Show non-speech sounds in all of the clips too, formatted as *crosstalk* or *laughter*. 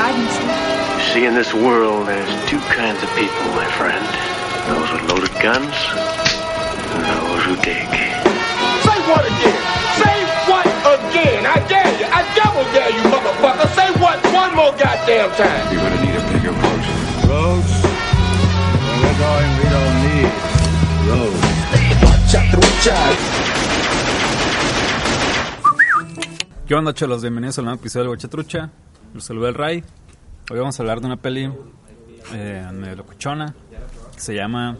You see, in this world, there's two kinds of people, my friend. Those with loaded guns and those who dig. Say what again? Say what again? I dare you. I double dare you, motherfucker. Say what one more goddamn time. You're gonna need a bigger boat. Roads? Well, we're going, we don't need roads. ¿Qué onda, cholos? Bienvenidos al nuevo episodio del Guachatrucha. Los saluda el Ray. Hoy vamos a hablar de una peli eh, medio locuchona que se llama.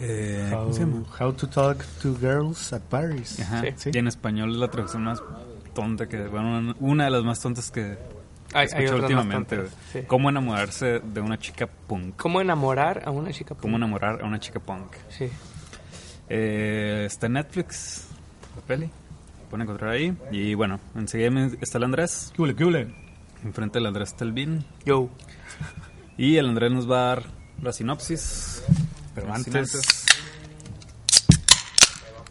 eh, ¿Cómo se llama? How to Talk to Girls at Paris. Ajá. Sí. Y en español es la traducción más tonta que. Bueno, una de las más tontas que Hay, escuché hay últimamente. sí. ¿Cómo enamorarse de una chica punk? ¿Cómo enamorar a una chica? ¿Cómo enamorar a una chica punk? Sí. Eh, está en Netflix, la peli. Pueden encontrar ahí. Y bueno, enseguida está el Andrés. ¿Qué hule, qué hule? Enfrente del Andrés está el Vin. Yo. Y el Andrés nos va a dar la sinopsis. Pero antes-.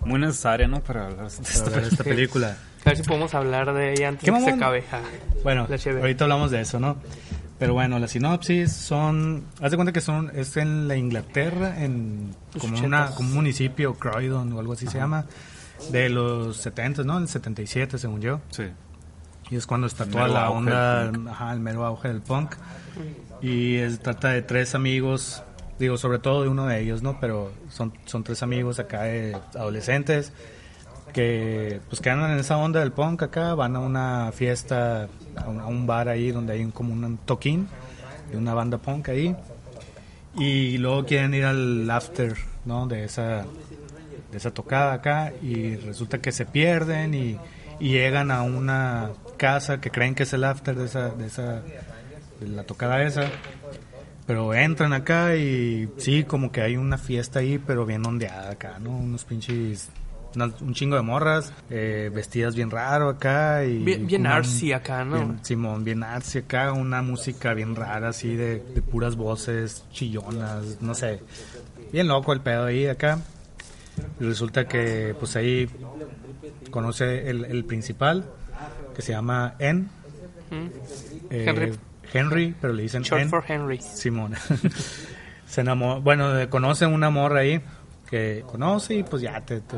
Muy necesaria, ¿no? Para hablar de esta Para ver esta película. A ver si podemos hablar de ella antes ¿Qué de que se acabe. Ja. Bueno, ahorita hablamos de eso, ¿no? Pero bueno, la sinopsis son... Haz de cuenta que son es en la Inglaterra, en como, una, como un municipio, Croydon o algo así se llama, de los 70, ¿no? El 77, según yo. Sí. Y es cuando está toda la onda, ajá, el mero auge del punk. Y es- trata de tres amigos, digo, sobre todo de uno de ellos, ¿no? Pero son, son tres amigos acá de adolescentes que pues que andan en esa onda del punk acá, van a una fiesta, a un, a un bar ahí donde hay un, como un toquín de una banda punk ahí. Y luego quieren ir al after, ¿no? De esa, de esa tocada acá y resulta que se pierden y, y llegan a una casa que creen que es el after de esa, de esa, de la tocada esa. Pero entran acá y sí, como que hay una fiesta ahí, pero bien ondeada acá, ¿no? Unos pinches, un chingo de morras, eh, vestidas bien raro acá y... Bien, bien una- artsy acá, ¿no? Bien- Simón, bien artsy acá, una música bien rara, así de, de puras voces chillonas, no sé. Bien loco el pedo ahí acá. Y resulta que, pues ahí conoce el, el principal, que se llama En. Eh, Henry. Henry, pero le dicen Short En. for Henry. Simón. *laughs* se enamoró, bueno, eh, conoce una morra ahí, que conoce y pues ya te, te-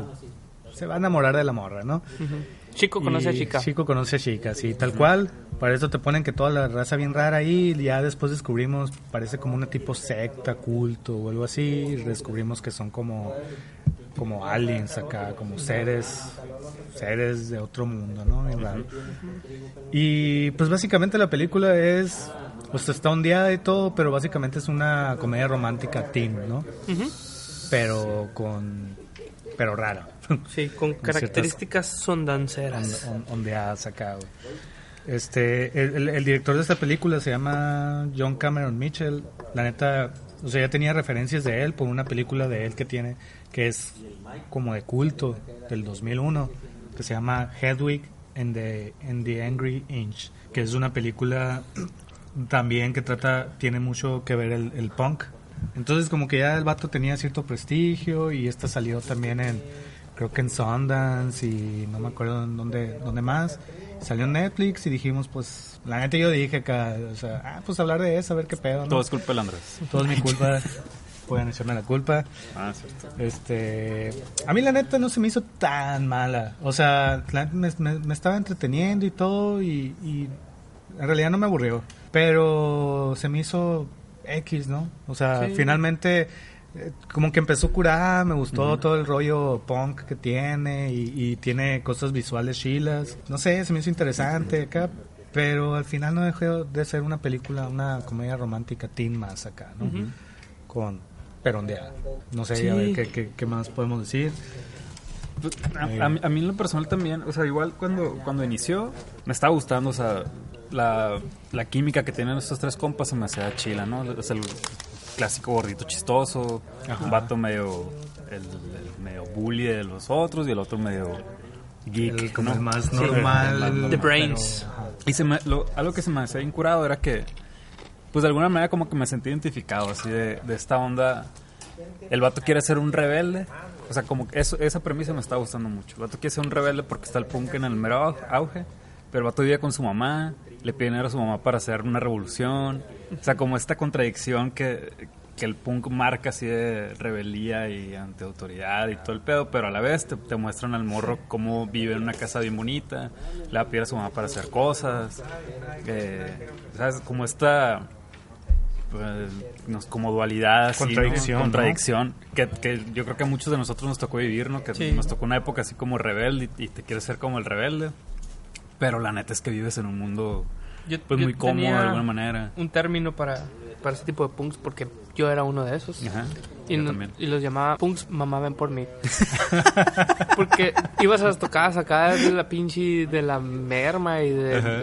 se va a enamorar de la morra, ¿no? Chico conoce a chica. Chico conoce a chica, sí, tal cual. Para eso te ponen que toda la raza bien rara ahí. y Ya después descubrimos, parece como una tipo secta, culto o algo así. Y descubrimos que son como, como aliens acá, como seres, seres de otro mundo, ¿no? Bien raro. Y pues básicamente la película es, pues está ondeada y todo, pero básicamente es una comedia romántica teen, ¿no? Pero con, pero rara. Sí, con *laughs* características sondanceras. on- on- ondeadas acá, güey. Este, el, el- el director de esta película se llama John Cameron Mitchell. La neta, o sea, ya tenía referencias de él por una película de él que tiene, que es como de culto del 2001, que se llama Hedwig and the, and the Angry Inch, que es una película *clears throat* también que trata, tiene mucho que ver el, el punk. Entonces como que ya el vato tenía cierto prestigio y esta salió también en, creo que en Sundance y no me acuerdo en dónde, dónde más. Salió en Netflix y dijimos pues, la neta yo dije acá, o sea, ah, pues hablar de eso, a ver qué pedo, ¿no? Todo es culpa del Andrés. Todo es mi culpa, *laughs* pueden echarme la culpa. Ah, cierto. Este, a mí la neta no se me hizo tan mala. O sea, la me, me- me estaba entreteniendo y todo y, y en realidad no me aburrió. Pero se me hizo X, ¿no? O sea, Sí. finalmente eh, como que empezó curada, me gustó todo el rollo punk que tiene y, y tiene cosas visuales chilas. No sé, se me hizo interesante acá. Pero al final no dejó de ser una película, una comedia romántica teen más acá, ¿no? Con perondeada. No sé, a ver Sí. qué, qué- qué más podemos decir. A, a mí, a mí en lo personal también, o sea, igual cuando, cuando inició, me estaba gustando, o sea, la, la química que tienen estos tres compas se me hacía chila, ¿no? Es el clásico gordito chistoso, un vato medio, el, el medio bully de los otros y el otro medio geek, El como ¿no? el más Sí, normal. el más normal. The Brains. Y se me, lo- algo que se me hacía incurado era que, pues de alguna manera como que me sentí identificado, así de, de esta onda. El vato quiere ser un rebelde. O sea, como que eso, esa premisa me está gustando mucho. El vato quiere ser un rebelde porque está el punk en el mero au- auge. Pero el vato vive con su mamá, le pide dinero a su mamá para hacer una revolución. O sea, como esta contradicción que, que el punk marca así de rebeldía y ante autoridad y todo el pedo, pero a la vez te, te muestran al morro cómo vive en una casa bien bonita, le va a su mamá para hacer cosas, eh, ¿sabes? Como esta como dualidad así, ¿no? Contradicción, ¿no? contradicción que, que yo creo que a muchos de nosotros nos tocó vivir, ¿no? Que Sí. nos tocó una época así como rebelde y, y te quieres ser como el rebelde, pero la neta es que vives en un mundo Yo, pues yo muy cómodo tenía de alguna manera. Un término para, para ese tipo de punks porque yo era uno de esos. Ajá. Y, no- los llamaba punks, mamá ven por mí. *laughs* Porque ibas a las tocadas acá de la pinche de la merma y de, Ajá.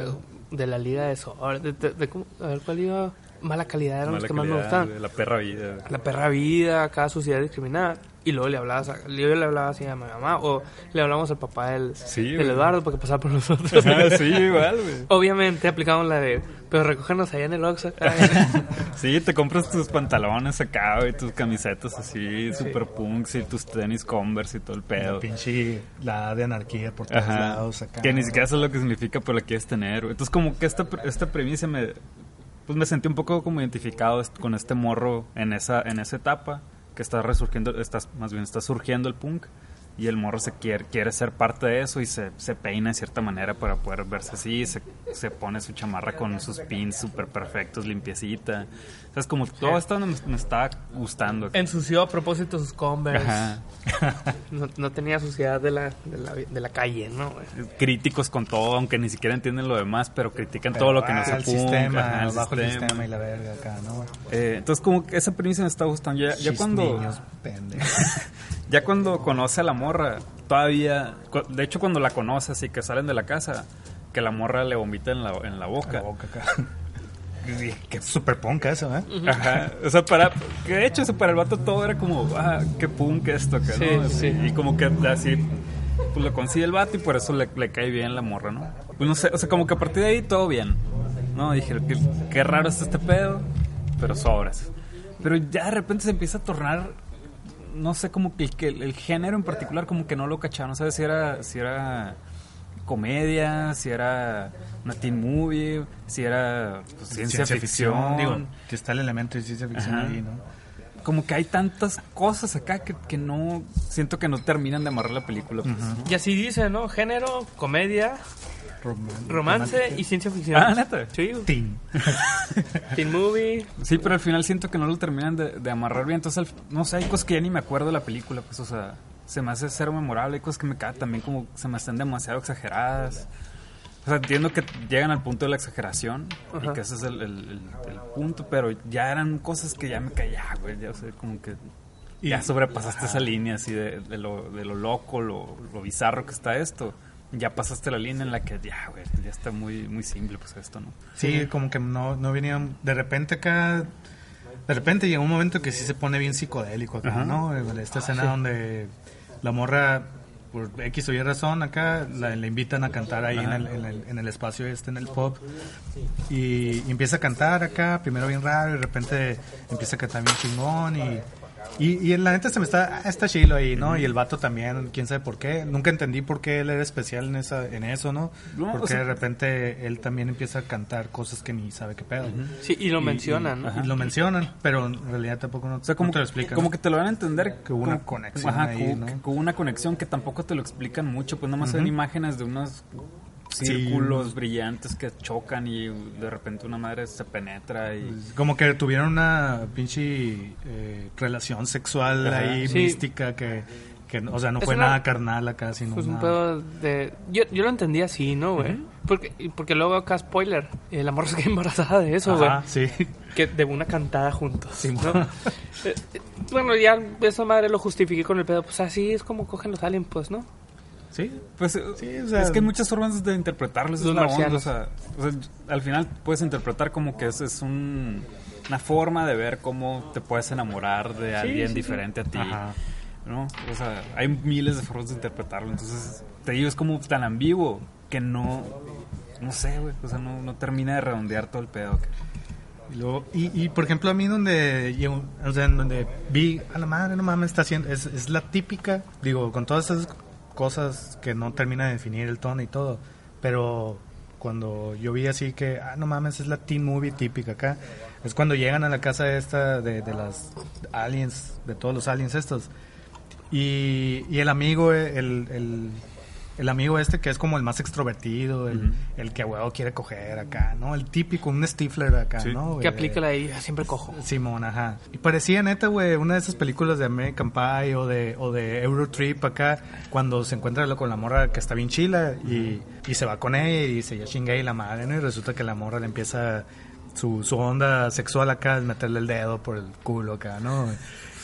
de la liga de sol. De, de- de cómo- a ver, ¿cuál iba? Mala calidad eran los que más me gustaban. La perra vida. La perra vida, acá sociedad discriminada. Y luego le hablabas, a- yo le hablaba así a mi mamá o le hablamos al papá del, Sí, del. Eduardo para que pasara por nosotros. *laughs* Sí, igual, güey. Obviamente aplicamos la de, pero recógenos allá en el Oxxo. *laughs* Sí, te compras tus pantalones acá, güey, tus camisetas así, super punks y tus tenis Converse y todo el La pedo. pinche la de anarquía por todos Ajá. lados acá. Que ni siquiera sabes lo que significa, pero la quieres tener. güey. Entonces, como que esta, esta premisa me. Pues me sentí un poco como identificado con este morro en esa, en esa etapa. Que está resurgiendo, está, más bien está surgiendo el punk. Y el morro se quiere, quiere ser parte de eso y se, se peina de cierta manera para poder verse así. Se, se pone su chamarra con sus pins súper perfectos, limpiecita. O sea, es como todo esto me, me está gustando. Ensució a propósito sus Converse. Ajá. *laughs* No, no tenía suciedad de la, de la, de la calle, ¿no? güey? Críticos con todo, aunque ni siquiera entienden lo demás, pero critican Pero, todo lo que no ah, se el punk, sistema, ajá, el bajo el sistema. y la verga acá, ¿no? Eh, entonces como que esa premisa me está gustando. Ya, cuando niños pendejos. *laughs* ya cuando conoce a la morra, todavía, de hecho cuando la conoce así que salen de la casa, que la morra le vomita en la, en la boca. La boca acá. *laughs* Qué super punk eso, ¿eh? Ajá, o sea, para, que de hecho eso para el vato todo era como, ah, qué punk esto, acá, Sí, ¿no? sí. Y como que así, pues lo consigue el vato y por eso le, le cae bien la morra, ¿no? Pues no sé, o sea, como que a partir de ahí todo bien, ¿no? Dije, qué, qué raro está este pedo, pero sobras. Pero ya de repente se empieza a tornar, no sé, como que el, el género en particular como que no lo cacharon, ¿sabes? Si era, si era comedia, si era una teen movie, si era pues, ciencia, ficción. Digo, que está el elemento de ciencia ficción Ajá. ahí, ¿no? Como que hay tantas cosas acá que, que no siento que no terminan de amarrar la película. pues. Y así dice, ¿no? Género, comedia, romance y ciencia ficción. Ah, ¿neta? Sí. Teen. *laughs* teen movie. Sí, pero al final siento que no lo terminan de, de amarrar bien. Entonces, al- no sé, hay cosas que ya ni me acuerdo de la película. Pues, o sea, se me hace cero memorable. Hay cosas que me caen también como se me hacen demasiado exageradas. Sea, entiendo que llegan al punto de la exageración y que ese es el, el- el- el punto, pero ya eran cosas que ya me caía, güey. Ya, o sea, como que ya sobrepasaste esa línea así de, de lo, de lo loco, lo, lo bizarro que está esto. Ya pasaste la línea en la que ya, güey, ya está muy, muy simple, pues esto, ¿no? Sí, como que no, no venían. De repente acá. De repente llega un momento que sí se pone bien psicodélico acá, Ajá. ¿no? Esta escena donde la morra, por X o Y razón, acá la, invitan a cantar ahí en el, en, el, en el espacio este, en el pop. Y, y empieza a cantar acá, primero bien raro, y de repente empieza a cantar bien chingón. Y, y, y la neta se me está. ah, Está chilo ahí, ¿no? Y el vato también, quién sabe por qué. Nunca entendí por qué él era especial en, esa, en eso, ¿no? No, o Porque sea- de repente él también empieza a cantar cosas que ni sabe qué pedo. Sí, y lo Y- mencionan, y- ¿no? Y, lo mencionan, pero en realidad tampoco no, O sea, como, no te lo explican. como que te lo van a entender. Que hubo una como- conexión Ajá, ahí, que, ¿no? que hubo una conexión que tampoco te lo explican mucho. Pues nada más son imágenes de círculos brillantes que chocan y de repente una madre se penetra y... Como que tuvieron una pinche eh, relación sexual Ajá. ahí Sí. mística que, Que, o sea, no Es fue una- nada carnal acá, sino Pues un una- pedo de... Yo, yo lo entendí así, ¿no, güey? porque, porque luego acá, spoiler, eh, la morra se queda embarazada de eso, güey. Sí. Que de una cantada juntos. ¿no? Eh, eh, bueno, ya esa madre lo justifiqué con el pedo. Pues así es como cogen los aliens, pues, ¿no? Sí, Pues eh, Sí, o sea- es que hay muchas formas de interpretarlo. es la onda, o sea, o sea, al final puedes interpretar como que es, es un- una forma de ver cómo te puedes enamorar de alguien sí, sí. diferente a ti. Ajá. ¿no? O sea, hay miles de formas de interpretarlo. Entonces, te digo, es como tan ambiguo que no. No sé, güey. O sea, no, no termina de redondear todo el pedo. Y, luego- y, y, por ejemplo, a mí donde yo, o sea, en donde vi, a la madre, no mames, está haciendo, es, es la típica, digo, con todas esas cosas que no termina de definir el tono y todo, pero cuando yo vi así que, ah, no mames, es la teen movie típica acá, es cuando llegan a la casa esta de, de las aliens, de todos los aliens estos, y, y el amigo, el, el, el amigo este que es como el más extrovertido, el, el que a huevo quiere coger acá, ¿no? El típico, un Stifler acá, Sí. ¿no? Que güey? aplica la de "Ah, siempre cojo. Simón, ajá. Y parecía neta, güey, una de esas películas de American Pie o de, o de Eurotrip acá, cuando se encuentra lo- con la morra que está bien chila y, y se va con ella y dice, ya chingué y la madre, ¿no? Y resulta que la morra le empieza su, su onda sexual acá, es meterle el dedo por el culo acá, ¿no?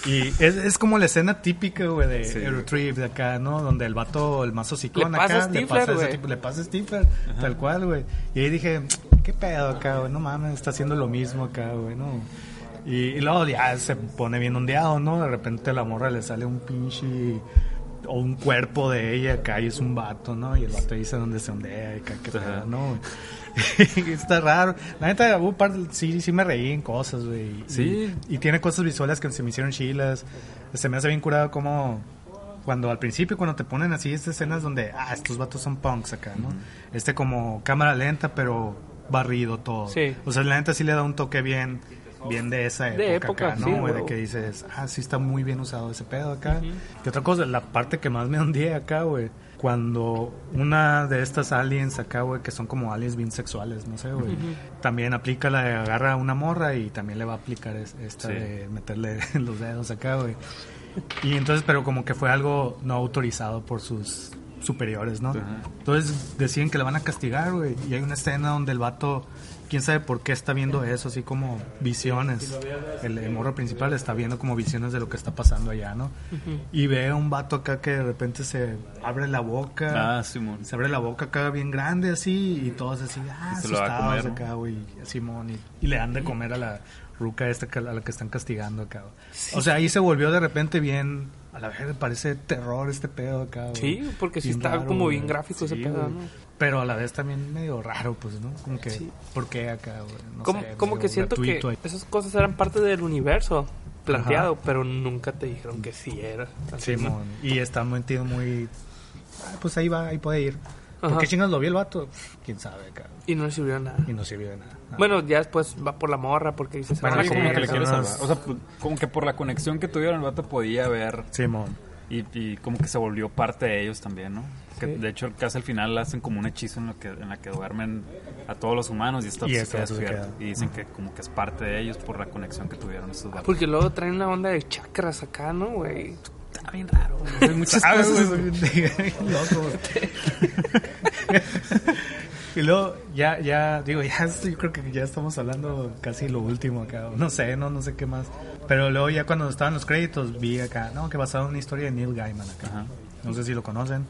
Y es, es como la escena típica, güey, de Sí. Eurotrip de acá, ¿no? Donde el vato, el mazo ciclón Le pasa acá, le pasa ese tipo- le pasa Stifler, tal cual, güey. Y ahí dije, ¿qué pedo acá, güey? No mames, está haciendo lo mismo acá, güey, ¿no? Y, y luego ya se pone bien ondeado, ¿no? De repente a la morra le sale un pinche... O un cuerpo de ella acá y es un vato, ¿no? Y el vato dice dónde se ondea y acá, qué pedo, ¿no? *laughs* Está raro. La neta, hubo par- sí, sí me reí en cosas, güey. Sí. Y, y tiene cosas visuales que se me hicieron chilas. Se me hace bien curado como cuando al principio cuando te ponen así estas escenas donde ah estos vatos son punks acá no este como cámara lenta pero barrido todo Sí. o sea la neta sí le da un toque bien bien de esa época, De época, acá, no sí, de que dices ah sí está muy bien usado ese pedo acá que otra cosa la parte que más me hundí acá güey cuando una de estas aliens acá, güey, que son como aliens bien sexuales, no sé, güey, también aplica la de agarra a una morra y también le va a aplicar es- esta Sí. de meterle *laughs* los dedos acá, güey. Y entonces, pero como que fue algo no autorizado por sus superiores, ¿no? Entonces deciden que la van a castigar, güey. Y hay una escena donde el vato, quién sabe por qué está viendo eso, así como visiones. El, el morro principal está viendo como visiones de lo que está pasando allá, ¿no? Y ve a un vato acá que de repente se abre la boca. Ah, Simón. Se abre la boca acá bien grande así y todos así, ah, Y se lo va a asustados comer, ¿no? acá, güey, Simón. Y, y le dan de comer a la ruca esta a la que están castigando acá. güey. O sea, ahí se volvió de repente bien, a la vez parece terror este pedo acá. güey. Sí, porque sí Bien está raro, como bien gráfico ese Sí, pedo, güey. ¿no? Pero a la vez también medio raro, pues, ¿no? Como que, Sí. ¿por qué acá? No como sé, como que siento que ahí. esas cosas eran parte del universo planteado, pero nunca te dijeron que sí era. así, ¿no? Simón. Y está metido muy... ah, pues ahí va, ahí puede ir. ¿Por qué chingas lo vio el vato? Quién sabe, acá. Y no le sirvió de nada. Y no sirvió de nada. Ah. Bueno, ya después va por la morra porque dice, se Bueno, van a Sí, como que le. O sea, como que por la conexión que tuvieron, el vato podía ver Simón. Y, y como que se volvió parte de ellos también, ¿no? Que Sí. De hecho, casi al final hacen como un hechizo en, lo que, en la que duermen a todos los humanos y esto Y se queda se despierto. queda. Y dicen que como que es parte de ellos por la conexión que tuvieron estos vatos. Porque luego traen una onda de chakras acá, ¿no, güey? Está bien raro. Hay muchas ¿Sabes, cosas. Loco. *laughs* y luego, ya, ya, digo, ya, yo creo que ya estamos hablando casi lo último acá. No sé, no, no sé qué más. Pero luego ya cuando estaban los créditos vi acá, no, que basado en una historia de Neil Gaiman acá. Ajá. No sé si lo conocen,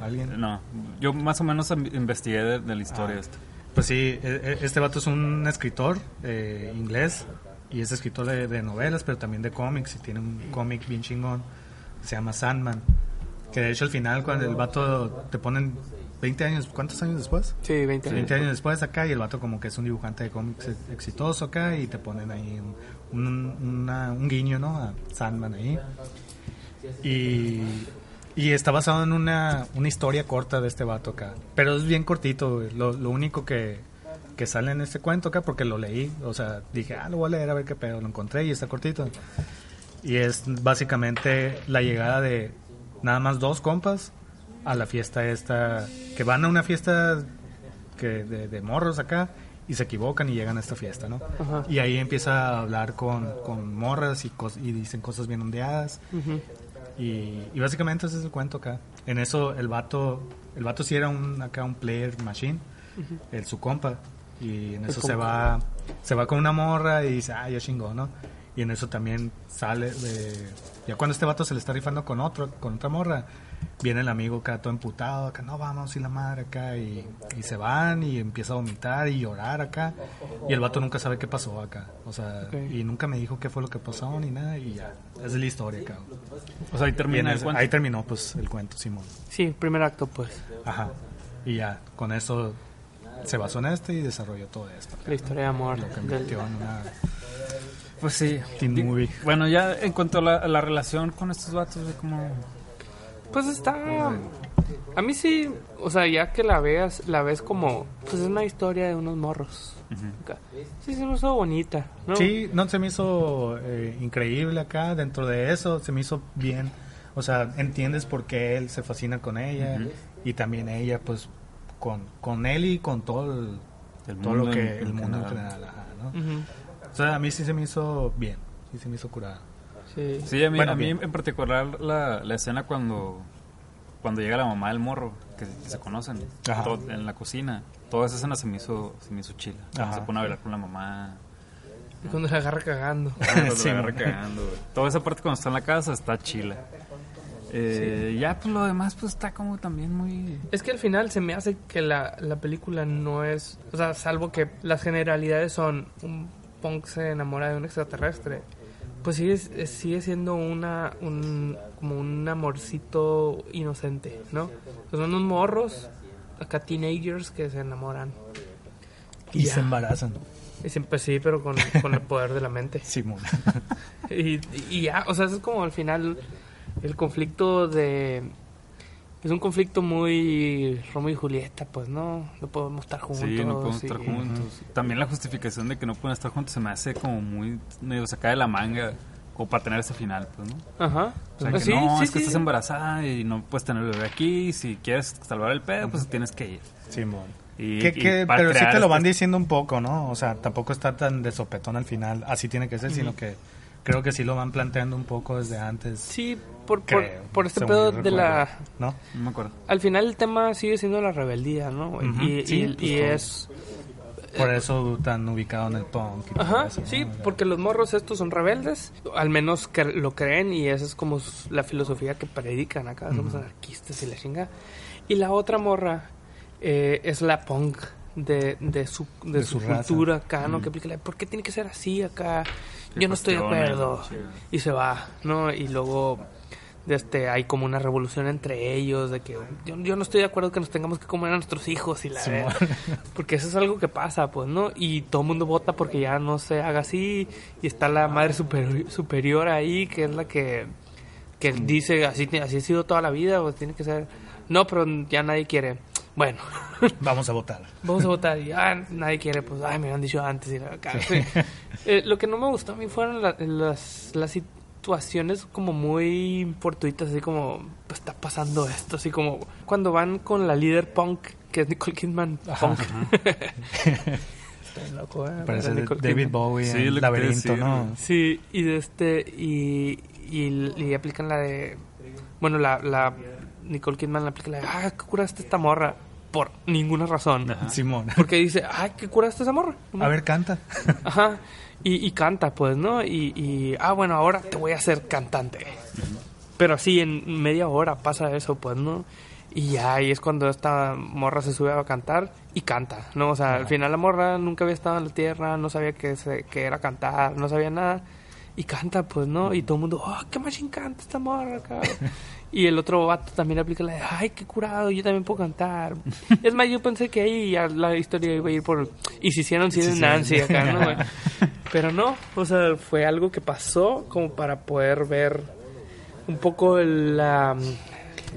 alguien. No, yo más o menos investigué de, de la historia Ah. esta. Pues sí, e- e- este vato es un escritor eh, inglés y es escritor de, de novelas, pero también de cómics y tiene un cómic bien chingón, se llama Sandman, que de hecho al final cuando el vato te ponen 20 años, ¿cuántos años después? Sí, 20 años. 20 años después acá y el vato como que es un dibujante de cómics ex- exitoso acá y te ponen ahí un, un- una- un guiño, ¿no? A Sandman ahí. Y, y está basado en una, una historia corta de este vato acá. Pero es bien cortito. Lo, lo único que, que sale en este cuento acá, porque lo leí, o sea, dije, ah, lo voy a leer a ver qué pedo. Lo encontré y está cortito. Y es básicamente la llegada de nada más dos compas a la fiesta esta, que van a una fiesta que de, de morros acá y se equivocan y llegan a esta fiesta, ¿no? Ajá. Y ahí empieza a hablar con, con morras y, cos- y dicen cosas bien ondeadas. Y, y básicamente ese es el cuento acá. En eso el vato, el vato sí era un, acá un player machine, el su compa. Y en eso se va, se va con una morra y dice, ah, ya chingó, ¿no? Y en eso también sale de... Ya cuando este vato se le está rifando con otro, con otra morra, viene el amigo acá todo emputado, acá no vamos y la madre acá y, y se van y empieza a vomitar y llorar acá y el vato nunca sabe qué pasó acá, o sea, y nunca me dijo qué fue lo que pasó ni nada y ya, esa es la historia acá. O sea, ahí termina el eso- cuento. ahí terminó pues el cuento, Simón. Sí, primer acto, pues. Ajá. Y ya, con eso se basó en este y desarrolló todo esto. La historia de amor. Lo que del- metió en una Pues sí. teen movie. Bueno, ya en cuanto a la, a la relación con estos vatos, de como... Pues está. A mí sí, o sea, ya que la veas, la ves como. Pues es una historia de unos morros. Sí, se me hizo bonita, ¿no? Sí, no se me hizo eh, increíble acá. Dentro de eso se me hizo bien. O sea, entiendes por qué él se fascina con ella y también ella, pues, con, con él y con todo el, El todo mundo lo que en el mundo en general. ¿no? Ujú. O sea, a mí sí se me hizo bien. Sí se me hizo curada. Sí. Sí, a mí, Bueno, a mí en particular la, la escena cuando, cuando llega la mamá del morro, que, que se conocen, todo- en la cocina. Toda esa escena se me hizo, se me hizo chila. Cuando Ajá. se pone a bailar con la mamá. Y cuando se agarra cagando. cuando *laughs* Sí, la agarra cagando. Toda esa parte cuando está en la casa está chila. Eh, Ya, pues lo demás pues está como también muy... Es que al final se me hace que la, la película no es. O sea, salvo que las generalidades son. Un punk se enamora de un extraterrestre. Pues sigue, sigue siendo una. Un, como un amorcito inocente, ¿no? Son unos morros, acá teenagers que se enamoran. Y se embarazan. Y siempre sí, pero con, con el poder de la mente. *laughs* Simón. *laughs* Y, y ya, o sea, eso es como al final el conflicto de... Es un conflicto muy Romeo y Julieta, pues, ¿no? No podemos estar juntos. Sí, no podemos estar juntos. También la justificación de que no pueden estar juntos se me hace como muy medio sacada de la manga, como para tener ese final, pues, ¿no? Ajá. O sea, Pues que sí, no, sí, es que sí. estás embarazada y no puedes tener bebé aquí. Si quieres salvar el pedo, pues tienes que ir. Simón. Y, Que- pero sí te lo van este- diciendo un poco, ¿no? O sea, tampoco está tan de sopetón al final, así tiene que ser, sino que creo que sí lo van planteando un poco desde antes. Sí, por, por, creo, por este pedo de la... ¿No? No me acuerdo. Al final el tema sigue siendo la rebeldía, ¿no? Y, Sí, y- pues, y es... Por eso tan ubicado en el punk. y Ajá, eso, ¿no? sí, porque los morros estos son rebeldes, al menos que lo creen y esa es como la filosofía que predican acá, somos anarquistas y la chinga. Y la otra morra eh, es la punk de, de su, de De su, cultura acá, ¿no? Que aplica la, ¿por qué tiene que ser así acá? Yo no estoy de acuerdo. sí. Y se va, ¿no? Y luego este, hay como una revolución entre ellos, de que yo, yo no estoy de acuerdo que nos tengamos que comer a nuestros hijos y la Sí, verdad. Porque eso es algo que pasa, pues, ¿no? Y todo el mundo vota porque ya no se haga así. Y está la madre superior, superior ahí, que es la que, que dice, así, así ha sido toda la vida, pues tiene que ser... No, pero ya nadie quiere. Bueno, *laughs* Vamos a votar. vamos a votar. Y ah, nadie quiere, pues, ay, me lo han dicho antes. Y la- acá, sí. *laughs* Eh, lo que no me gustó a mí fueron la- las, las situaciones como muy fortuitas, así como, pues está pasando esto, así como cuando van con la líder punk, que es Nicole Kidman. Punk. *laughs* Estoy loco, eh, Parece David Kidman. Bowie Sí, Laberinto, ¿no? Sí, y de este, y, y, y aplican la de, bueno, la, la Nicole Kidman le aplica la de, ah, ¿qué curaste esta morra? Por ninguna razón. Simón. Porque dice, ay, ¿qué curaste esa morra? A ver, canta. Ajá. Y, y canta, pues, ¿no? Y, y, ah, bueno, ahora te voy a hacer cantante. Pero así, en media hora pasa eso, pues, ¿no? Y ya ahí es cuando esta morra se sube a cantar y canta, ¿no? O sea, al final la morra nunca había estado en la tierra, no sabía que, se, que era cantar, no sabía nada. Y canta, pues, ¿no? Y todo el mundo, oh, qué machín canta esta morra, cabrón. *laughs* Y el otro vato también aplica la de, ay, qué curado, yo también puedo cantar. *laughs* es más, yo pensé que ahí ya la historia iba a ir por... Y si hicieron Sid and Nancy acá, ¿no? güey? *laughs* Pero no, o sea, fue algo que pasó como para poder ver un poco la,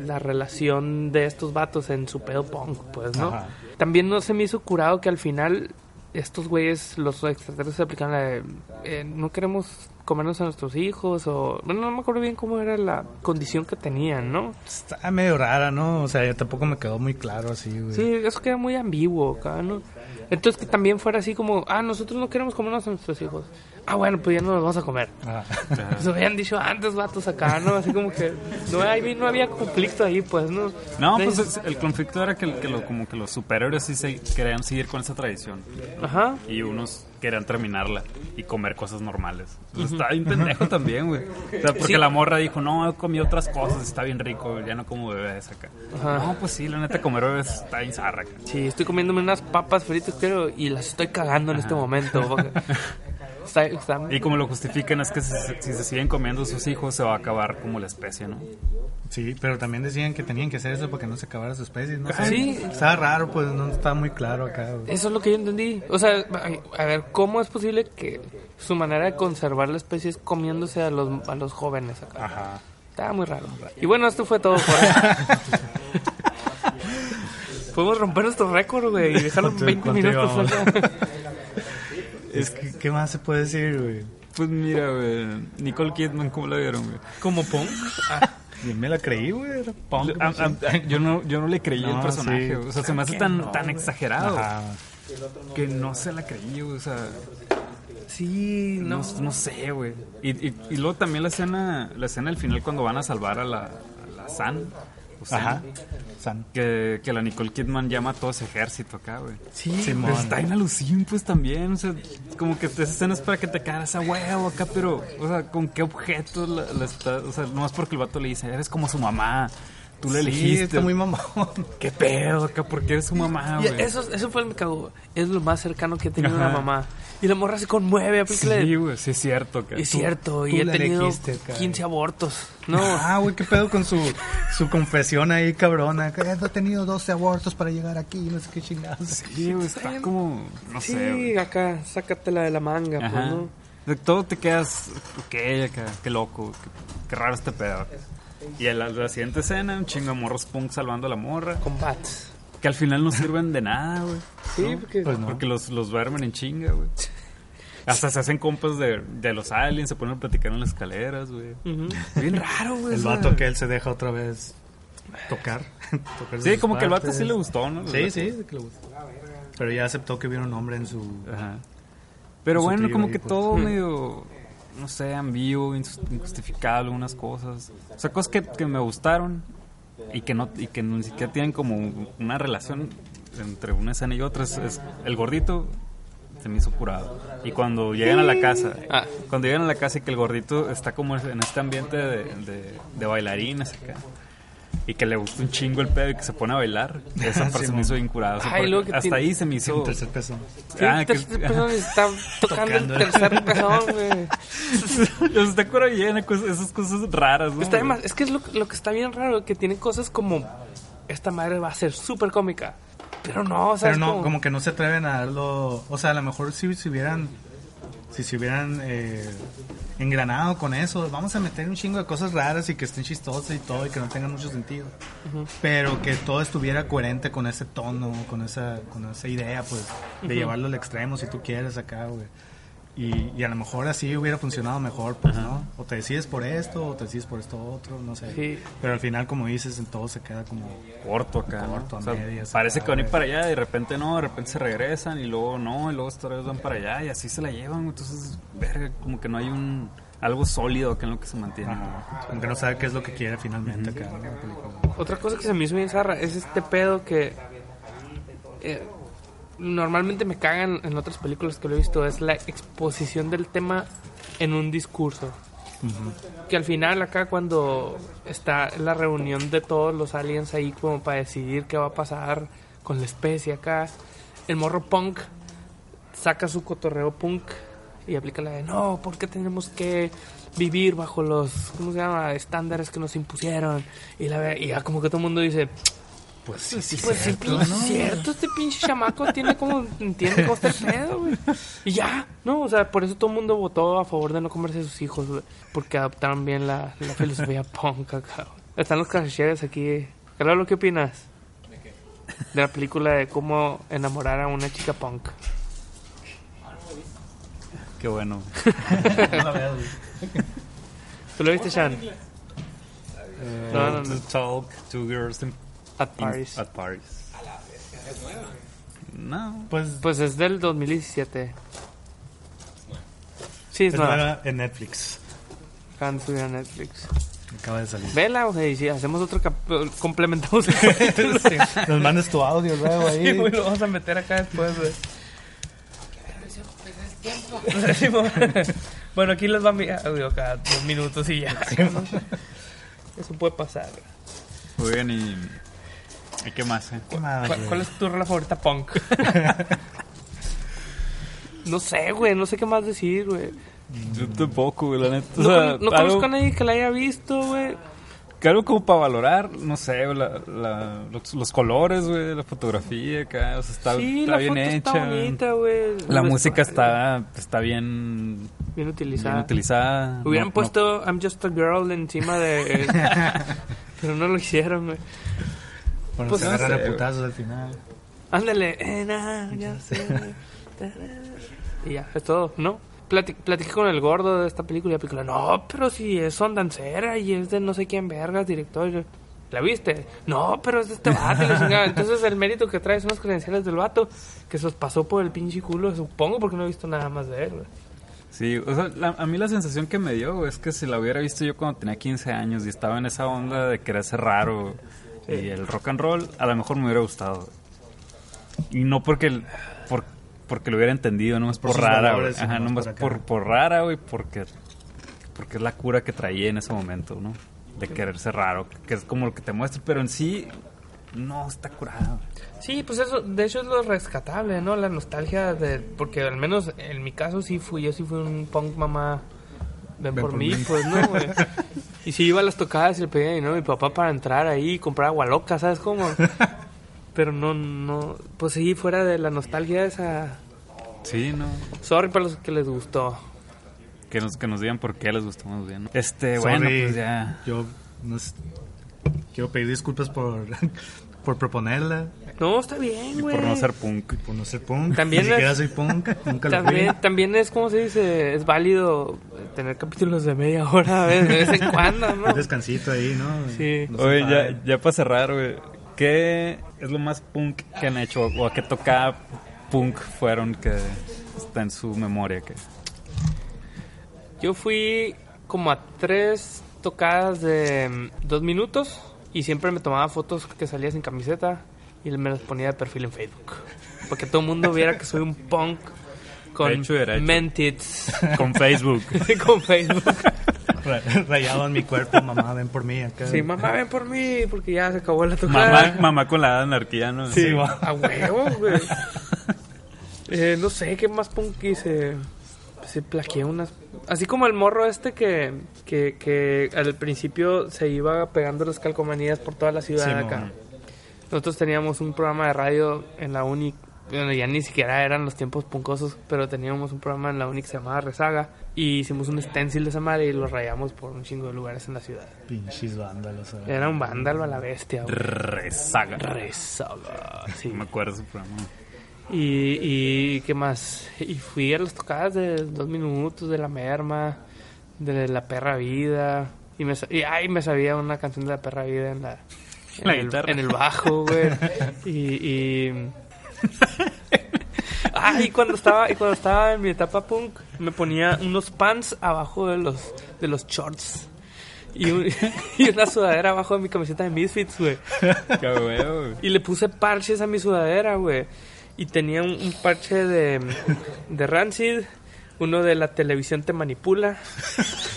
la relación de estos vatos en su pedo punk, pues, ¿no? Ajá. También no se me hizo curado que al final estos güeyes, los extraterrestres, aplican la de eh, no queremos comernos a nuestros hijos o... Bueno, no me acuerdo bien cómo era la condición que tenían, ¿no? Está medio rara, ¿no? O sea, yo tampoco me quedó muy claro así, güey. Sí, eso queda muy ambiguo acá, ¿no? Entonces que también fuera así como, ah, nosotros no queremos comernos a nuestros hijos. Ah, bueno, pues ya no los vamos a comer. Ah. *laughs* Pues habían dicho antes, vatos, acá, ¿no? Así como que no, ahí no había conflicto ahí, pues, ¿no? No, pues es- el conflicto era que, que lo, como que los superhéroes sí se querían seguir con esa tradición. Ajá. Y unos querían terminarla y comer cosas normales. Pues Está bien pendejo también, güey. O sea, porque Sí. la morra dijo, no, he comido otras cosas, está bien rico, ya no como bebés acá. Ajá. No, pues sí, la neta, comer bebés está bien zarra. Sí, estoy comiéndome unas papas fritas, creo, y las estoy cagando en este momento. porque *laughs* está- está- Y como lo justifican es que si, si se siguen comiendo sus hijos se va a acabar como la especie, ¿no? Sí, pero también decían que tenían que hacer eso para que no se acabara su especie. No sé. Sí. Estaba raro, pues no está muy claro acá. güey. Eso es lo que yo entendí. O sea, a ver, ¿cómo es posible que su manera de conservar la especie es comiéndose a los, a los jóvenes acá? Ajá. Estaba muy raro. Y bueno, esto fue todo por. *laughs* Podemos romper nuestro récord, güey, y dejarlo ¿Cuánto- 20 cuánto minutos. *laughs* Es que, ¿qué más se puede decir, güey? Pues mira, güey, Nicole Kidman, ¿cómo la vieron, güey? Como punk. Yo me la creí, güey. Era punk. A- a- yo, no, yo no le creí No, el personaje, sí. güey. o sea, se me hace tan, tan exagerado Ajá. que no se la creí, güey, o sea, Sí, no, no. no sé, güey. Y, y, y luego también la escena, la escena al final cuando van a salvar a la, a la San, o San, Ajá. San. que, que la Nicole Kidman llama a todo ese ejército acá, güey. Sí, Simón. Está en alucin, pues también, o sea, como que esa escena es para que te cagas a huevo acá, pero, o sea, ¿con qué objetos la, la está, o sea, nomás porque el vato le dice, eres como su mamá, tú le Sí, elegiste. está muy mamón. *laughs* ¿Qué pedo acá? ¿Por qué eres su mamá, güey? eso, eso fue el me cagó. Es lo más cercano que he tenido a una Ajá. mamá. Y la morra se conmueve. Sí, aplícale. güey, sí es cierto. acá. es Tú- cierto. tú Y he la tenido elegiste, cara. 15 abortos. No. Ah, güey, qué pedo con su, su confesión ahí, cabrona. Que he tenido 12 abortos para llegar aquí, no sé qué chingados. Sí, güey, está como, no sí, sé, güey. acá, sácatela de la manga, pues, Ajá. ¿no? De todo te quedas, ok, acá, qué loco, qué, qué raro este pedo. Y en la, la siguiente escena, un chingo de morros punk salvando a la morra, Combates. que al final no sirven de nada, güey. Sí, ¿no? porque... Pues no. Porque los, los duermen en chinga, güey. Hasta se hacen compas de, de los aliens, se ponen a platicar en las escaleras, güey. Bien raro, güey. El vato que él se deja otra vez tocar. *laughs* tocar Sí, como que el vato sí le gustó, ¿no? Sí, sí, sí que le gustó. Pero ya aceptó que hubiera un hombre en su... Ajá. Pero bueno, como ahí, que pues. todo medio, no sé, ambiguo, injus- injustificable, algunas cosas. O sea, cosas que, que me gustaron y que no y que ni siquiera tienen como una relación entre una escena y otra. Es, es- el gordito se me hizo curado. Y cuando llegan a la casa, Ah. cuando llegan a la casa y que el gordito está como en este ambiente de, de, de bailarines acá. Y que le gusta un chingo el pedo y que se pone a bailar. *laughs* Esa parte se me hizo bien curada. Hasta tiene- ahí se me hizo... Un tercer peso. Sí, Ah, que- tercer persona está tocando el Tocando. tercer pezón, *laughs* güey. Los está cura cosas- esas cosas raras, ¿no? Está de más- es que es lo, lo que está bien raro, que tiene cosas como esta madre va a ser súper cómica. Pero no, o sea, Pero no, como- como... que no se atreven a darlo. O sea, a lo mejor si si hubieran. Si se hubieran eh, engranado con eso, vamos a meter un chingo de cosas raras y que estén chistosas y todo y que no tengan mucho sentido. Pero que todo estuviera coherente con ese tono, con esa, con esa idea, pues, de llevarlo al extremo si tú quieres acá, güey. Y, y a lo mejor así hubiera funcionado mejor, pues, ¿no? O te decides por esto, o te decides por esto otro, no sé. Sí. Pero al final, como dices, en todo se queda como... corto acá. ¿no? Corto, a O sea, medias, parece acá, que van a ir para allá, y de repente no, de repente se regresan y luego no, y luego otra vez van para allá y así se la llevan. Entonces, verga, como que no hay un algo sólido acá en lo que se mantiene. Ajá. Aunque no sabe qué es lo que quiere finalmente acá. Otra cosa que se me hizo bien zarra es este pedo que eh, normalmente me cagan en otras películas que lo he visto, es la exposición del tema en un discurso. Que al final acá cuando está la reunión de todos los aliens ahí como para decidir qué va a pasar con la especie acá, el morro punk saca su cotorreo punk y aplica la de no, ¿por qué tenemos que vivir bajo los, ¿cómo se llama?, estándares que nos impusieron? Y, la, y ya como que todo el mundo dice, Pues sí, sí, pues sí, pinche cierto, este pinche chamaco tiene como, entiende cómo está el pedo, güey. Y ya, ¿no? O sea, por eso todo el mundo votó a favor de no comerse a sus hijos, güey. Porque adoptaron bien la, la filosofía *laughs* punk acá. Están los cacheres aquí. Carlos, ¿qué opinas? De la película de cómo enamorar a una chica punk. Qué bueno. *laughs* ¿Tú lo viste, Sean? No, no, no. To talk to girls in- At Paris. at Paris. No. Pues, Pues es del 2017. Sí, Sí, es Es nueva. nueva en Netflix. A Netflix. Acaba de salir. Vela, güey, y si hacemos otro cap complementamos el. *laughs* Sí, Nos mandes tu audio luego ahí. Sí, güey, lo vamos a meter acá después, güey. *laughs* Bueno, aquí les va mi audio cada dos minutos y ya. Eso puede pasar. güey. Oigan, y. ¿y qué más, eh? ¿Qué más, ¿Cuál, es tu rola favorita punk? *laughs* no sé, güey, no sé qué más decir, güey. Yo tampoco, güey, la neta. O No, sea, no algo, conozco a nadie que la haya visto, güey. que algo como para valorar, no sé, la, la- los, los colores, güey, la fotografía acá, o sea, está, sí, está la bien foto hecha. está bonita, güey. La música está, está bien, bien bien utilizada. Hubieran No- no- puesto I'm Just a Girl encima de... *laughs* Pero no lo hicieron, güey. Bueno, Pues se no agarran sé, a güey. putazos al final. Ándale, eh, nah, ya sé. y ya, es todo, ¿no? Plati- platiqué con el gordo de esta película y la película, no, pero si es ondancera y es de no sé quién vergas, director. ¿La viste? No, pero es de este vato. Entonces el mérito que trae son las credenciales del vato, que se los pasó por el pinche culo, supongo, porque no he visto nada más de él, güey. Sí, o sea, la- a mí la sensación que me dio güey, es que si la hubiera visto yo cuando tenía 15 años y estaba en esa onda de querer ser raro y el rock and roll, a lo mejor me hubiera gustado. Y no porque el- por, porque lo hubiera entendido, no es por, rara, valores, güey. Ajá, no más más por por, por rara, güey, porque, porque es la cura que traía en ese momento, ¿no? De querer ser raro, que es como lo que te muestra, pero en sí no está curado. Sí, pues eso, de hecho es lo rescatable, ¿no? La nostalgia de, porque al menos en mi caso sí fui, yo sí fui un punk mamá, ven, por, mí, pues, ¿no, güey? *laughs* Y sí iba a las tocadas y le pedía dinero a mi papá para entrar ahí y comprar agua loca, ¿sabes cómo? *laughs* Pero no, no, pues sí, fuera de la nostalgia esa, Sí, no. sorry para los que les gustó. Que nos, que nos digan por qué les gustó más bien. ¿no? Este, bueno, pues ya. Yo quiero pedir disculpas por, *laughs* por proponerla, No, está bien, Y güey. por no ser punk. por no ser punk. *laughs* También Ni es- siquiera soy punk. Nunca lo fui. También, también es, como se dice? Es válido tener capítulos de media hora de vez en cuando, ¿no? Un descansito ahí, ¿no? Sí. No Oye, ya, ya para cerrar, güey. ¿Qué es lo más punk que han hecho? ¿O a qué tocada punk fueron que está en su memoria? Que... Yo fui como a tres tocadas de mm, dos minutos y siempre me tomaba fotos que salía sin camiseta y me las ponía de perfil en Facebook. Porque todo el mundo viera que soy un punk con Hecho derecho. mentits *laughs* Con Facebook. *laughs* con Facebook. Ra- Rayado en mi cuerpo, mamá, ven por mí acá. Sí, mamá, ven por mí porque ya se acabó la tocada. mamá, mamá con la anarquía, ¿no? Sí, va. A huevo, güey. *laughs* Eh, no sé qué más punk hice. Se plaqueé unas. Así como el morro este que, que, que al principio se iba pegando las calcomanías por toda la ciudad Sí, acá. Nosotros teníamos un programa de radio en la uni. Bueno, ya ni siquiera eran los tiempos puncosos, pero teníamos un programa en la uni que se llamaba Rezaga. Y hicimos un stencil de esa madre y lo rayamos por un chingo de lugares en la ciudad. Pinches vándalos. ¿sabes? Era un vándalo a la bestia, güey. Rezaga. Rezaga. Sí. No *laughs* me acuerdo su programa. Y, y qué más. Y fui a las tocadas de dos minutos, de la merma, de la perra vida. Y, me, y ay, me sabía una canción de la perra vida en la, en, La el, guitarra. en el bajo, güey. Y, y *laughs* ah, y cuando estaba, y cuando estaba en mi etapa punk, me ponía unos pants abajo de los, de los shorts. Y, un- *laughs* y una sudadera abajo de mi camiseta de Misfits, güey. Y le puse parches a mi sudadera, güey. Y tenía un, un parche de, de Rancid, uno de la televisión te manipula.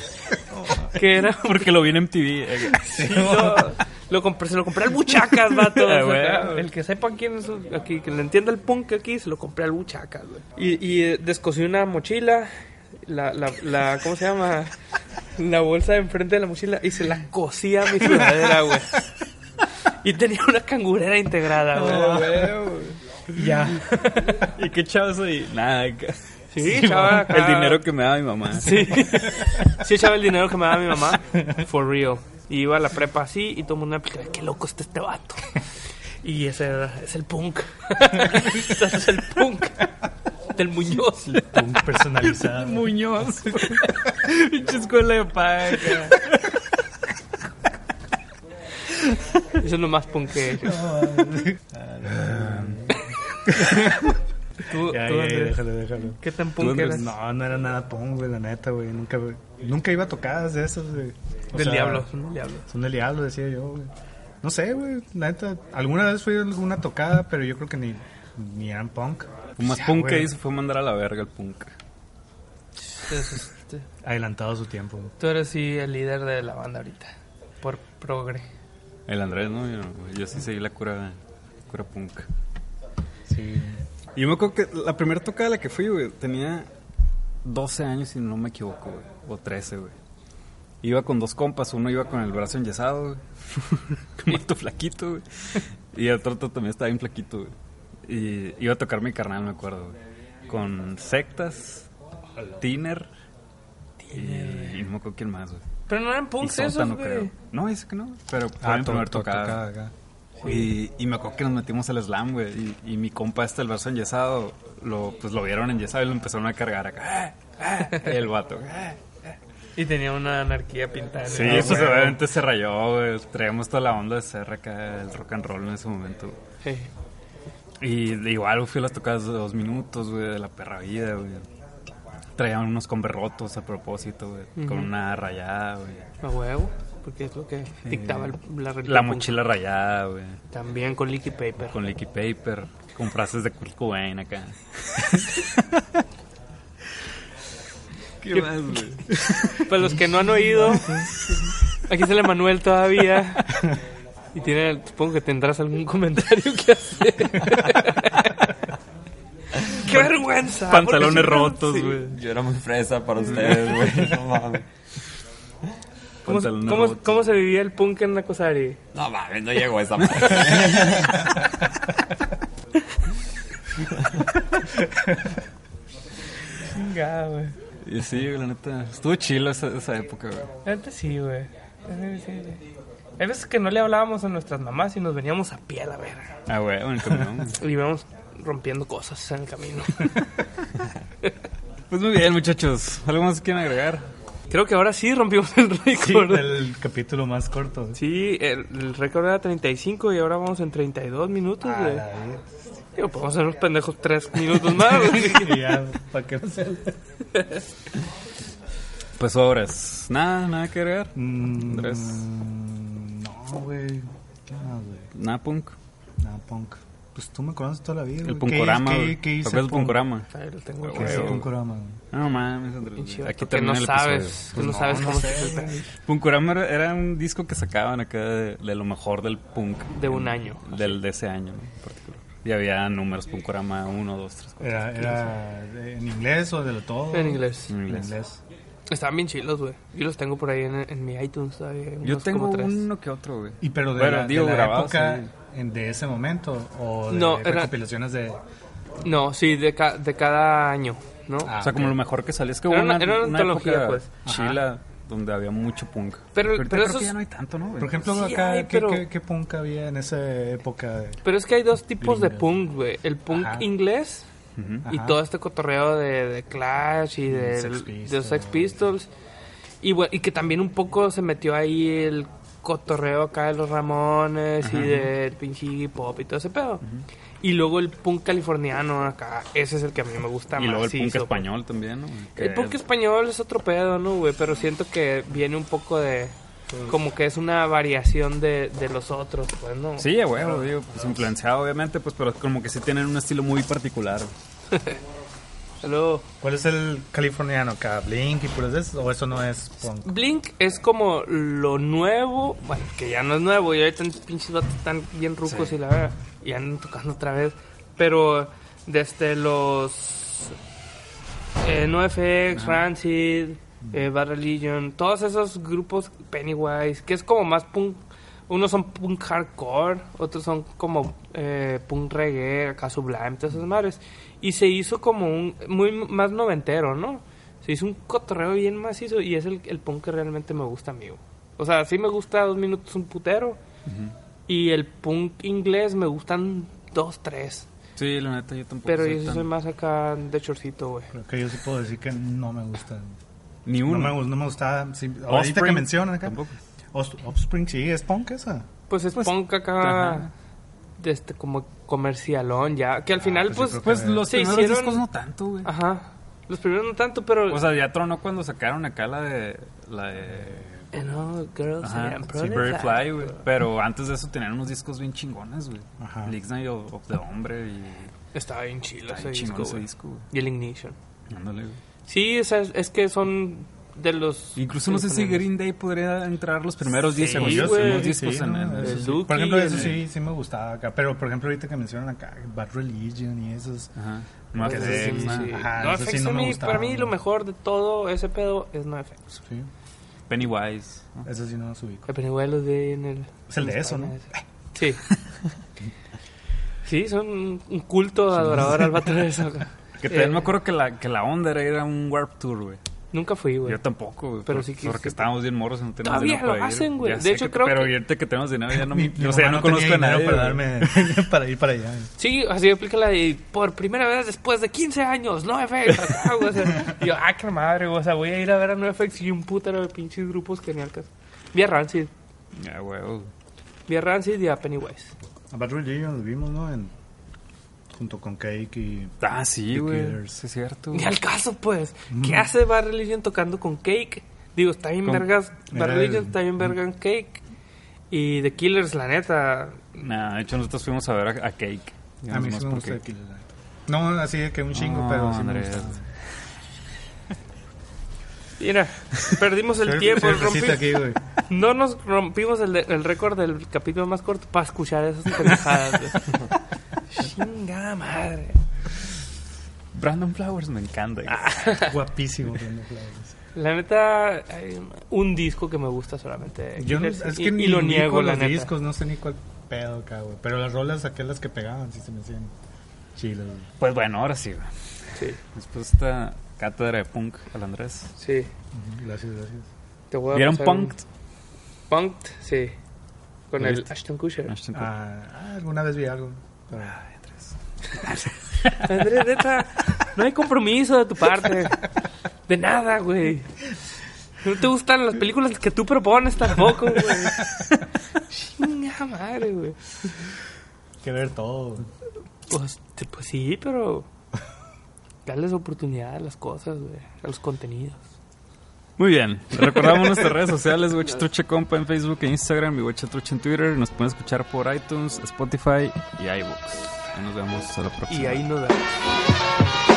*laughs* que era. Porque lo vi en MTV. eh, Sí, lo, lo compré, se lo compré al Buchacas, *laughs* vato. Ah, el que sepa quién es aquí, que le entienda el punk aquí, se lo compré al Buchacas, güey. Y, y eh, descosí una mochila, la, la, la, ¿cómo se llama? La bolsa de enfrente de la mochila y se la cosí a mi sudadera, güey. Y tenía una cangurera integrada, güey. Ya. ¿Y qué chavo soy? Nada. acá. Sí, chava, acá. El dinero que me daba mi mamá. Sí. Sí, echaba el dinero que me daba mi mamá. For real. Y iba a la prepa así y todo el mundo me explicaba, qué loco está este vato. *laughs* Y ese era- es el punk. *laughs* Ese es el punk. Del Muñoz. Punk personalizado. *laughs* Muñoz. Pinche escuela de paga. Eso es lo más punk que. Tú, Ya, tú, ya, ya, déjalo, déjalo. ¿Qué tan punk eras? No, no era nada punk, güey, la neta, güey. Nunca, nunca iba a tocadas de esas, güey. Del sea, diablo, son del diablo. Son del diablo, decía yo, güey. No sé, güey, la neta. Alguna vez fui a alguna tocada, pero yo creo que ni, ni eran punk. Lo más punk que hizo fue mandar a la verga el punk. Adelantado a su tiempo. güey. tú eres sí el líder de la banda ahorita. Por progre. El Andrés, ¿no? Yo. Yo sí seguí la cura, cura punk. Sí. Y yo me acuerdo que la primera tocada a la que fui, güey, tenía 12 años, si no me equivoco, güey. O 13, güey. Iba con dos compas, uno iba con el brazo enyesado, güey. *laughs* Flaquito, güey. Y el otro también estaba bien flaquito, güey. Y iba a tocar mi carnal, me acuerdo, güey. Con sectas, Tiner. Y, y no me acuerdo quién más, güey. Pero no eran punks esos, güey. creo. No, dice que no. Pero fue Ah, to- primer to- tocada. acá. Y, y me acuerdo que nos metimos al slam, güey. Y, y mi compa este, el brazo enyesado, lo, pues lo vieron enyesado y lo empezaron a cargar acá. ¡Ah! ¡Ah! El vato. ¡Ah! Y tenía una anarquía pintada. Sí, ¿no? pues güey. obviamente se rayó, güey. Traíamos toda la onda de ser acá, el rock and roll en ese momento. Sí. Y igual fui a las tocadas de dos minutos, güey, de la perra vida, güey. Traían unos converrotos a propósito, güey. Con una rayada, güey. A huevo. Porque es lo que dictaba el- la La mochila rayada, güey. También con Licky Paper. Con licky paper. Con frases de Kurt Cobain acá. *laughs* ¿Qué más, güey? *laughs* Para los que no han oído, aquí sale Manuel todavía. Y tiene, supongo que tendrás algún comentario que hacer. *laughs* ¡Qué vergüenza! Pantalones siempre- rotos, sí. güey. Yo era muy fresa para ustedes, güey. *laughs* No mames. ¿Cómo, Pantalones cómo, rotos. cómo se vivía el punk en Nakosari? No mames, no llegó a esa parte. Chinga, güey. Y sí, la neta. Estuvo chilo esa, esa época, güey. Antes sí, güey. Sí. Hay veces que no le hablábamos a nuestras mamás y nos veníamos a pie a la verga. Ah, güey, en el camión. Y íbamos rompiendo cosas en el camino. *laughs* Pues muy bien, muchachos. ¿Algo más quieren agregar? Creo que ahora sí rompimos el Sí, récord. el capítulo más corto. Sí, el, el récord era 35 y ahora vamos en 32 minutos, Ah, la. Digo, podemos ser unos pendejos 3 minutos más, güey. *laughs* Y ya, para que no sea. Pues sobres. Nada, nada que agregar. Mm, Andrés. No, güey. ¿Qué más, güey? Nada punk. Nada, punk. Pues tú me conoces toda la vida. El güey. ¿Qué- punkorama, ¿Qué, güey. qué, ¿Te hice? acuerdas del punk? punkorama? Ahí lo tengo. ¿Qué hice Güey, punkorama? güey? No mames, Andrés. Aquí que no el sabes, que no Pues sabes cómo no se el pedo. Punkorama era, era un disco que sacaban acá de, de lo mejor del punk. De un año. Del, de ese año ¿no? Y había números Punkorama 1, 2, 3, 4. ¿Era, era en inglés o de lo todo? En inglés. En En inglés. inglés. Estaban bien chilos, güey. Yo los tengo por ahí en, en mi iTunes todavía. Yo tengo como tres. uno que otro, güey. Y pero de Bueno, la, digo, de la grabados, época sí. en- de ese momento o de No, era- recopilaciones de No, sí, de, ca- de cada año, ¿no? Ah, o sea, como ok. lo mejor que salió. Es que Era una- una, era una una antología, época pues. chila donde había mucho punk. Pero- Ahorita pero creo esos- que ya no hay tanto, ¿no? güey? Por ejemplo, Sí acá, hay, ¿qué, pero- qué, qué punk había en esa época? de- Pero es que hay dos tipos de punk, güey. El punk Ajá. inglés y Ajá. todo este cotorreo de, de Clash y de, Sex de los Pistols. Sex Pistols. Y, bueno, y que también un poco se metió ahí el cotorreo acá de los Ramones y del pinche Pop y todo ese pedo. Y luego el punk californiano acá, ese es el que a mí me gusta Y más. luego el punk español también, ¿no? El punk es- español es otro pedo, ¿no, güey? Pero siento que viene un poco de... Como que es una variación de, de los otros, pues, ¿no? Sí, huevo, digo, pues influenciado obviamente, pues, pero como que sí tienen un estilo muy particular. *laughs* ¿Cuál es el californiano acá? ¿Blink y puras de esas? ¿O eso no es punk? Blink es como lo nuevo, bueno, que ya no es nuevo, y ahorita pinches vatos están bien rucos y la verdad, y andan tocando otra vez. Pero desde los eh, NoFX, Rancid, eh, Bad Religion, todos esos grupos, Pennywise, que es como más punk. Unos son punk hardcore, otros son como eh, punk reggae, acá sublime, todas esas madres. Y se hizo como un, muy más noventero, ¿no? Se hizo un cotorreo bien macizo y es el, el punk que realmente me gusta a mí. güey. O sea, sí me gusta dos minutos un putero. Y el punk inglés me gustan dos, tres. Sí, la neta, yo tampoco Pero soy yo tan- soy más acá de chorcito, güey. Creo que yo sí puedo decir que no me gusta. Ni No uno. me, gu- no me gusta. Sí, ahorita que mencionan acá. tampoco. Offspring, sí, es punk esa. Pues es Pues, punk acá. ajá. de este como comercialón ya. Que al final, pues pues, Pues los primeros hicieron- discos no tanto, güey. Ajá. Los primeros no tanto, pero... O sea, ya tronó cuando sacaron acá la de... La de... Know, girls Ajá, and sí, Very Fly, güey. Pero antes de eso tenían unos discos bien chingones, güey. Ajá. Leaks Night of, of the Hombre y... Estaba bien chido ese ese güey. disco, güey. Y el Ignition. Ándale, güey. Sí, o sea, es, es que son de los... Incluso no sé si Green Day podría entrar los primeros 10 Sí, segundos unos Sí, sí, en ¿no? el... El Por ejemplo, eso el- sí, sí me gustaba acá. Pero, por ejemplo, ahorita que mencionan acá, Bad Religion y esos... Ajá. No, No FX me gustaba, para mí lo mejor de todo ese pedo es no FX. Sí, Pennywise. ¿no? eso sí no los ubico. El Pennywise lo de en el... Es el de eso, ¿no? Sí. *laughs* sí, son un culto adorador al vato de eso. *laughs* Que también Eh, me acuerdo que la, que la onda era un Warp Tour, güey. Nunca fui, güey. Yo tampoco, güey. Pero por- sí que- Porque sí. estábamos bien morros y no teníamos Todavía dinero lo para ir. hacen, güey. De hecho, que- creo Pero que- ahorita que tenemos dinero ya no... Mi- o sea, mamá no conozco a nadie, para, güey. darme, *laughs* para ir para allá. Sí, así aplica la de por primera vez después de 15 años, no FX. acá, güey, o sea, *laughs* y yo, ah, qué madre, güey. O sea, voy a ir a ver a no FX y un putero de pinches grupos geniales. Vi a Rancid, Ya, güey. vi a Rancid y a Pennywise. A Bad Religion los vimos, ¿no? En, junto con Cake y... Ah, sí, The güey. Sí, es cierto. Ni al caso, pues. ¿Qué hace Bad Religion tocando con Cake? Digo, está bien Con- vergas. Bad Religion el- está bien verga en Cake. Y The Killers, la neta. Nah, de hecho, nosotros fuimos a ver a, a Cake. A mí sí me gusta The Killers. la neta. No así de que un chingo, pero sí me Andrés. gusta. Mira, perdimos el *laughs* tiempo. aquí. No nos rompimos el, de- el récord del capítulo más corto para escuchar esas pendejadas. *laughs* Chingada madre. Brandon Flowers me encanta. Ah. Guapísimo. Brandon Flowers. La neta, hay un disco que me gusta solamente. Yo no, es y, que ni y lo ubico niego, la los neta. discos, no sé ni cuál pedo güey. Pero las rolas, aquellas que pegaban, sí se me hacían chilas. Pues bueno, ahora sí, güey. Sí, Después de esta cátedra de punk al Andrés. sí. Gracias, gracias. Te voy a ¿Vieron pasar punk? un- Punk, sí. Con ¿Lo el? Ashton Kutcher. Ashton Kutcher. Ah, ah, alguna vez vi algo. Pero- *laughs* Andrés, neta, no hay compromiso de tu parte. De nada, güey. No te gustan las películas que tú propones tampoco, güey. Chinga madre, güey. Que ver todo. güey. Pues, pues sí, pero. Darles oportunidad a las cosas, güey. A los contenidos. Muy bien. Recordamos nuestras redes *laughs* sociales, Huechatrucha Compa en Facebook e Instagram y Huechatrucha en Twitter. Nos pueden escuchar por iTunes, Spotify y iBooks. Ahí nos vemos a la próxima. Y ahí nos vemos.